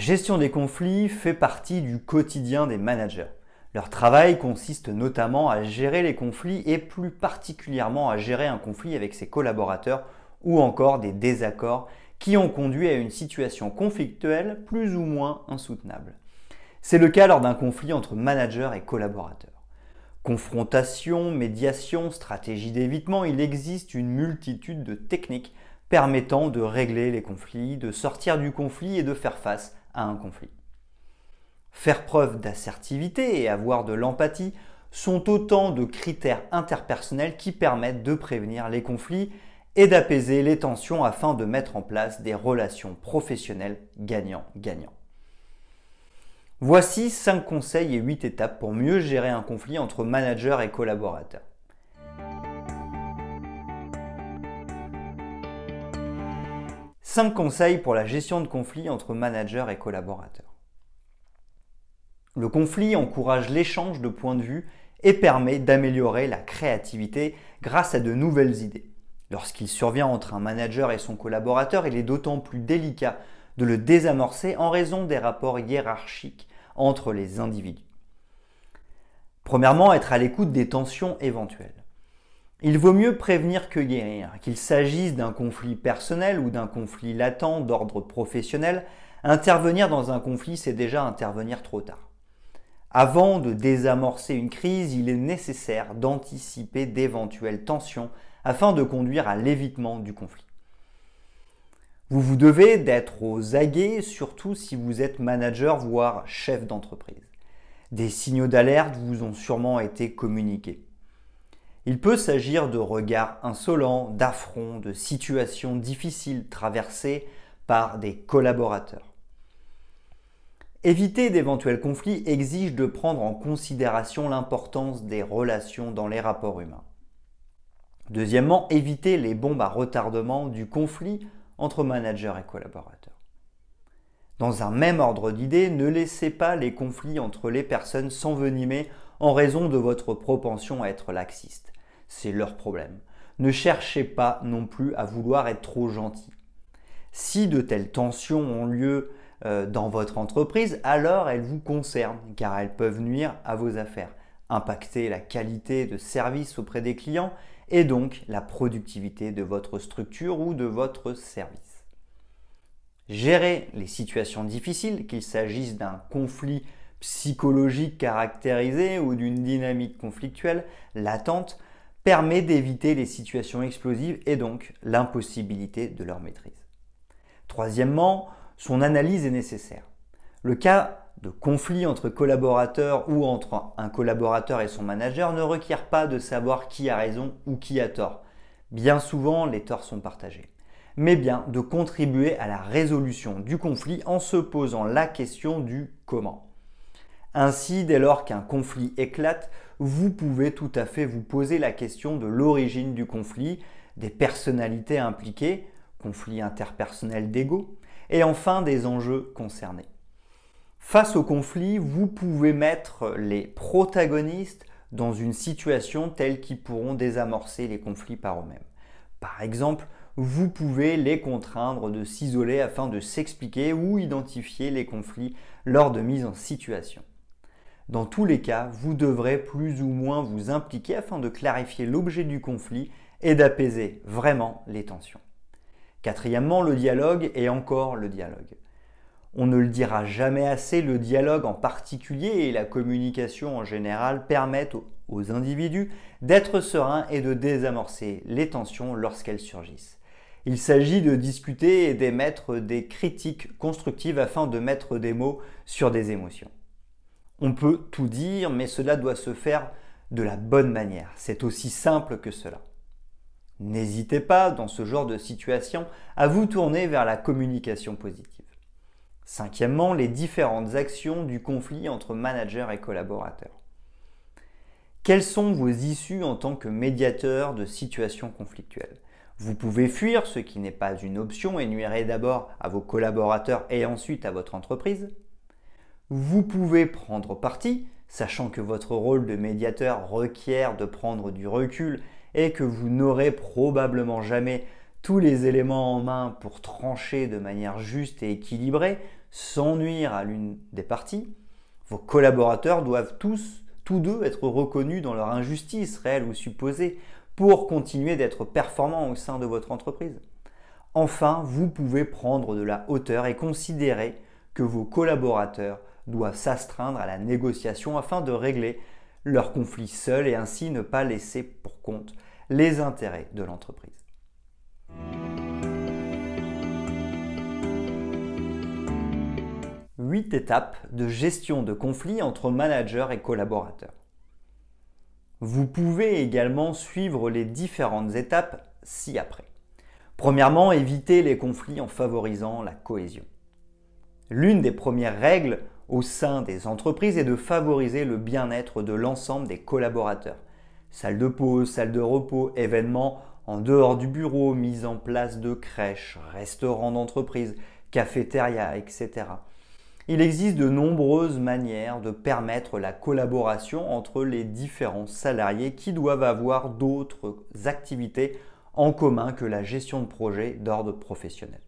Gestion des conflits fait partie du quotidien des managers. Leur travail consiste notamment à gérer les conflits et plus particulièrement à gérer un conflit avec ses collaborateurs ou encore des désaccords qui ont conduit à une situation conflictuelle plus ou moins insoutenable. C'est le cas lors d'un conflit entre managers et collaborateurs. Confrontation, médiation, stratégie d'évitement, il existe une multitude de techniques permettant de régler les conflits, de sortir du conflit et de faire face à un conflit. Faire preuve d'assertivité et avoir de l'empathie sont autant de critères interpersonnels qui permettent de prévenir les conflits et d'apaiser les tensions afin de mettre en place des relations professionnelles gagnant-gagnant. Voici 5 conseils et 8 étapes pour mieux gérer un conflit entre manager et collaborateurs. 5 conseils pour la gestion de conflits entre managers et collaborateurs. Le conflit encourage l'échange de points de vue et permet d'améliorer la créativité grâce à de nouvelles idées. Lorsqu'il survient entre un manager et son collaborateur, il est d'autant plus délicat de le désamorcer en raison des rapports hiérarchiques entre les individus. Premièrement, être à l'écoute des tensions éventuelles. Il vaut mieux prévenir que guérir. Qu'il s'agisse d'un conflit personnel ou d'un conflit latent d'ordre professionnel, intervenir dans un conflit, c'est déjà intervenir trop tard. Avant de désamorcer une crise, il est nécessaire d'anticiper d'éventuelles tensions afin de conduire à l'évitement du conflit. Vous vous devez d'être aux aguets, surtout si vous êtes manager, voire chef d'entreprise. Des signaux d'alerte vous ont sûrement été communiqués. Il peut s'agir de regards insolents, d'affronts, de situations difficiles traversées par des collaborateurs. Éviter d'éventuels conflits exige de prendre en considération l'importance des relations dans les rapports humains. Deuxièmement, éviter les bombes à retardement du conflit entre managers et collaborateurs. Dans un même ordre d'idées, ne laissez pas les conflits entre les personnes s'envenimer en raison de votre propension à être laxiste. C'est leur problème. Ne cherchez pas non plus à vouloir être trop gentil. Si de telles tensions ont lieu euh, dans votre entreprise, alors elles vous concernent car elles peuvent nuire à vos affaires, impacter la qualité de service auprès des clients et donc la productivité de votre structure ou de votre service. Gérer les situations difficiles, qu'il s'agisse d'un conflit psychologique caractérisé ou d'une dynamique conflictuelle latente, permet d'éviter les situations explosives et donc l'impossibilité de leur maîtrise. Troisièmement, son analyse est nécessaire. Le cas de conflit entre collaborateurs ou entre un collaborateur et son manager ne requiert pas de savoir qui a raison ou qui a tort. Bien souvent, les torts sont partagés. Mais bien de contribuer à la résolution du conflit en se posant la question du comment. Ainsi, dès lors qu'un conflit éclate, vous pouvez tout à fait vous poser la question de l'origine du conflit, des personnalités impliquées, conflit interpersonnel d'ego, et enfin des enjeux concernés. Face au conflit, vous pouvez mettre les protagonistes dans une situation telle qu'ils pourront désamorcer les conflits par eux-mêmes. Par exemple, vous pouvez les contraindre de s'isoler afin de s'expliquer ou identifier les conflits lors de mise en situation. Dans tous les cas, vous devrez plus ou moins vous impliquer afin de clarifier l'objet du conflit et d'apaiser vraiment les tensions. Quatrièmement, le dialogue et encore le dialogue. On ne le dira jamais assez, le dialogue en particulier et la communication en général permettent aux individus d'être sereins et de désamorcer les tensions lorsqu'elles surgissent. Il s'agit de discuter et d'émettre des critiques constructives afin de mettre des mots sur des émotions. On peut tout dire, mais cela doit se faire de la bonne manière. C'est aussi simple que cela. N'hésitez pas, dans ce genre de situation, à vous tourner vers la communication positive. Cinquièmement, les différentes actions du conflit entre manager et collaborateurs. Quelles sont vos issues en tant que médiateur de situations conflictuelles? Vous pouvez fuir, ce qui n'est pas une option et nuirait d'abord à vos collaborateurs et ensuite à votre entreprise. Vous pouvez prendre parti, sachant que votre rôle de médiateur requiert de prendre du recul et que vous n'aurez probablement jamais tous les éléments en main pour trancher de manière juste et équilibrée sans nuire à l'une des parties, vos collaborateurs doivent tous, tous deux, être reconnus dans leur injustice réelle ou supposée pour continuer d'être performants au sein de votre entreprise. Enfin, vous pouvez prendre de la hauteur et considérer que vos collaborateurs doivent s'astreindre à la négociation afin de régler leurs conflits seuls et ainsi ne pas laisser pour compte les intérêts de l'entreprise. 8 étapes de gestion de conflits entre managers et collaborateurs. Vous pouvez également suivre les différentes étapes ci-après. Premièrement, éviter les conflits en favorisant la cohésion. L'une des premières règles au sein des entreprises est de favoriser le bien-être de l'ensemble des collaborateurs. Salle de pause, salle de repos, événements en dehors du bureau, mise en place de crèches, restaurants d'entreprise, cafétéria, etc. Il existe de nombreuses manières de permettre la collaboration entre les différents salariés qui doivent avoir d'autres activités en commun que la gestion de projets d'ordre professionnel.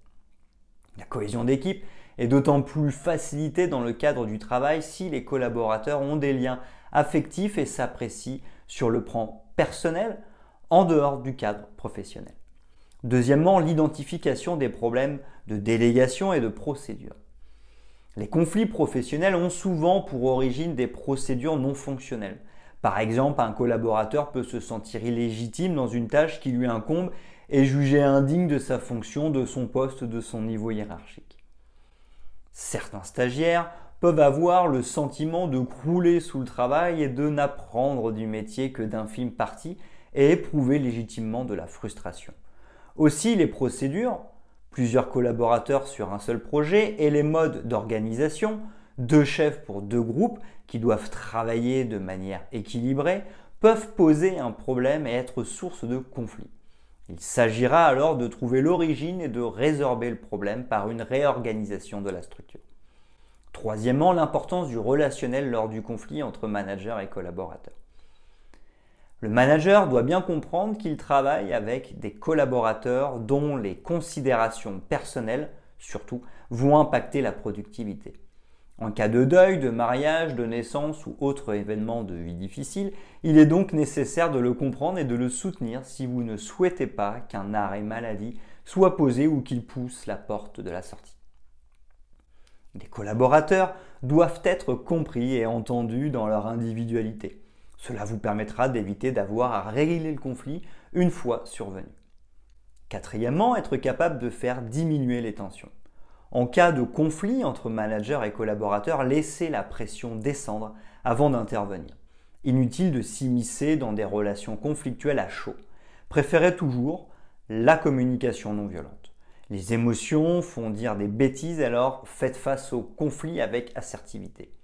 La cohésion d'équipe est d'autant plus facilitée dans le cadre du travail si les collaborateurs ont des liens affectifs et s'apprécient sur le plan personnel en dehors du cadre professionnel. Deuxièmement, l'identification des problèmes de délégation et de procédure. Les conflits professionnels ont souvent pour origine des procédures non fonctionnelles. Par exemple, un collaborateur peut se sentir illégitime dans une tâche qui lui incombe et juger indigne de sa fonction, de son poste, de son niveau hiérarchique. Certains stagiaires peuvent avoir le sentiment de crouler sous le travail et de n'apprendre du métier que d'infimes parties et éprouver légitimement de la frustration. Aussi, les procédures, plusieurs collaborateurs sur un seul projet et les modes d'organisation, deux chefs pour deux groupes qui doivent travailler de manière équilibrée, peuvent poser un problème et être source de conflit. Il s'agira alors de trouver l'origine et de résorber le problème par une réorganisation de la structure. Troisièmement, l'importance du relationnel lors du conflit entre manager et collaborateurs. Le manager doit bien comprendre qu'il travaille avec des collaborateurs dont les considérations personnelles, surtout, vont impacter la productivité. En cas de deuil, de mariage, de naissance ou autre événement de vie difficile, il est donc nécessaire de le comprendre et de le soutenir si vous ne souhaitez pas qu'un arrêt maladie soit posé ou qu'il pousse la porte de la sortie. Les collaborateurs doivent être compris et entendus dans leur individualité. Cela vous permettra d'éviter d'avoir à régler le conflit une fois survenu. Quatrièmement, être capable de faire diminuer les tensions. En cas de conflit entre manager et collaborateur, laissez la pression descendre avant d'intervenir. Inutile de s'immiscer dans des relations conflictuelles à chaud. Préférez toujours la communication non violente. Les émotions font dire des bêtises, alors faites face au conflit avec assertivité.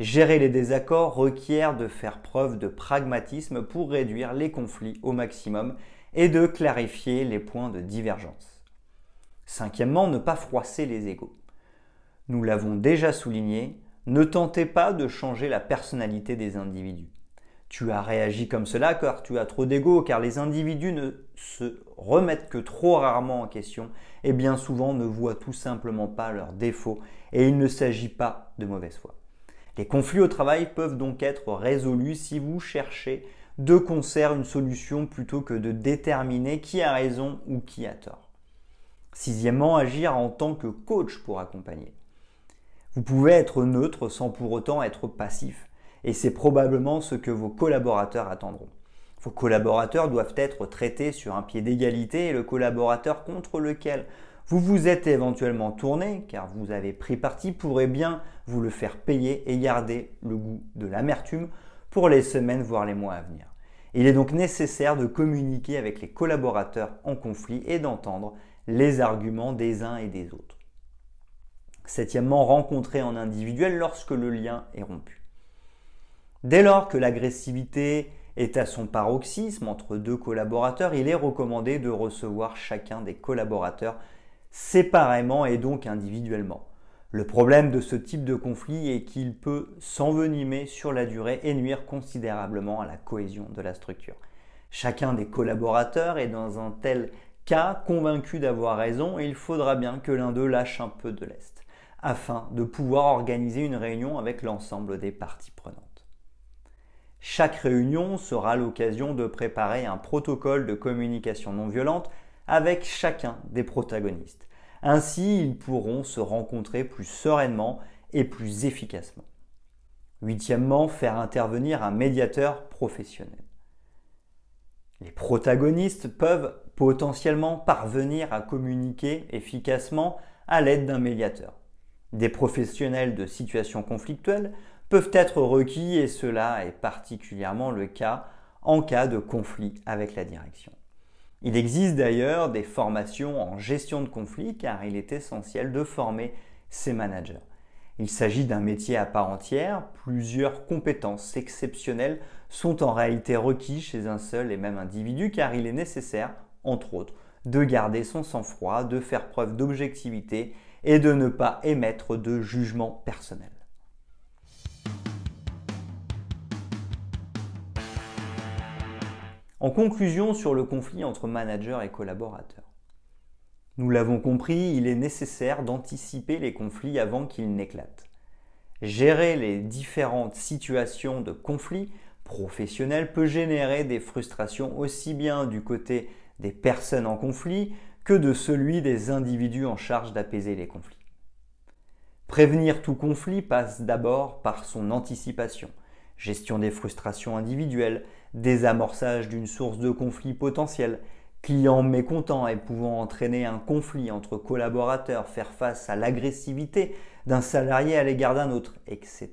Gérer les désaccords requiert de faire preuve de pragmatisme pour réduire les conflits au maximum et de clarifier les points de divergence. Cinquièmement, ne pas froisser les égaux. Nous l'avons déjà souligné, ne tentez pas de changer la personnalité des individus. Tu as réagi comme cela car tu as trop d'ego, car les individus ne se remettent que trop rarement en question et bien souvent ne voient tout simplement pas leurs défauts et il ne s'agit pas de mauvaise foi. Les conflits au travail peuvent donc être résolus si vous cherchez de concert une solution plutôt que de déterminer qui a raison ou qui a tort. Sixièmement, agir en tant que coach pour accompagner. Vous pouvez être neutre sans pour autant être passif, et c'est probablement ce que vos collaborateurs attendront. Vos collaborateurs doivent être traités sur un pied d'égalité et le collaborateur contre lequel vous vous êtes éventuellement tourné, car vous avez pris parti, pourrait bien vous le faire payer et garder le goût de l'amertume pour les semaines, voire les mois à venir. Il est donc nécessaire de communiquer avec les collaborateurs en conflit et d'entendre les arguments des uns et des autres. Septièmement, rencontrer en individuel lorsque le lien est rompu. Dès lors que l'agressivité est à son paroxysme entre deux collaborateurs, il est recommandé de recevoir chacun des collaborateurs séparément et donc individuellement. Le problème de ce type de conflit est qu'il peut s'envenimer sur la durée et nuire considérablement à la cohésion de la structure. Chacun des collaborateurs est dans un tel cas convaincu d'avoir raison il faudra bien que l'un d'eux lâche un peu de l'Est afin de pouvoir organiser une réunion avec l'ensemble des parties prenantes. Chaque réunion sera l'occasion de préparer un protocole de communication non violente avec chacun des protagonistes. Ainsi, ils pourront se rencontrer plus sereinement et plus efficacement. Huitièmement, faire intervenir un médiateur professionnel. Les protagonistes peuvent potentiellement parvenir à communiquer efficacement à l'aide d'un médiateur. Des professionnels de situations conflictuelles peuvent être requis et cela est particulièrement le cas en cas de conflit avec la direction. Il existe d'ailleurs des formations en gestion de conflits car il est essentiel de former ces managers. Il s'agit d'un métier à part entière, plusieurs compétences exceptionnelles sont en réalité requises chez un seul et même individu car il est nécessaire, entre autres, de garder son sang-froid, de faire preuve d'objectivité et de ne pas émettre de jugement personnel. En conclusion sur le conflit entre manager et collaborateur. Nous l'avons compris, il est nécessaire d'anticiper les conflits avant qu'ils n'éclatent. Gérer les différentes situations de conflit professionnel peut générer des frustrations aussi bien du côté des personnes en conflit que de celui des individus en charge d'apaiser les conflits. Prévenir tout conflit passe d'abord par son anticipation, gestion des frustrations individuelles, désamorçage d'une source de conflit potentiel, client mécontent et pouvant entraîner un conflit entre collaborateurs, faire face à l'agressivité d'un salarié à l'égard d'un autre, etc.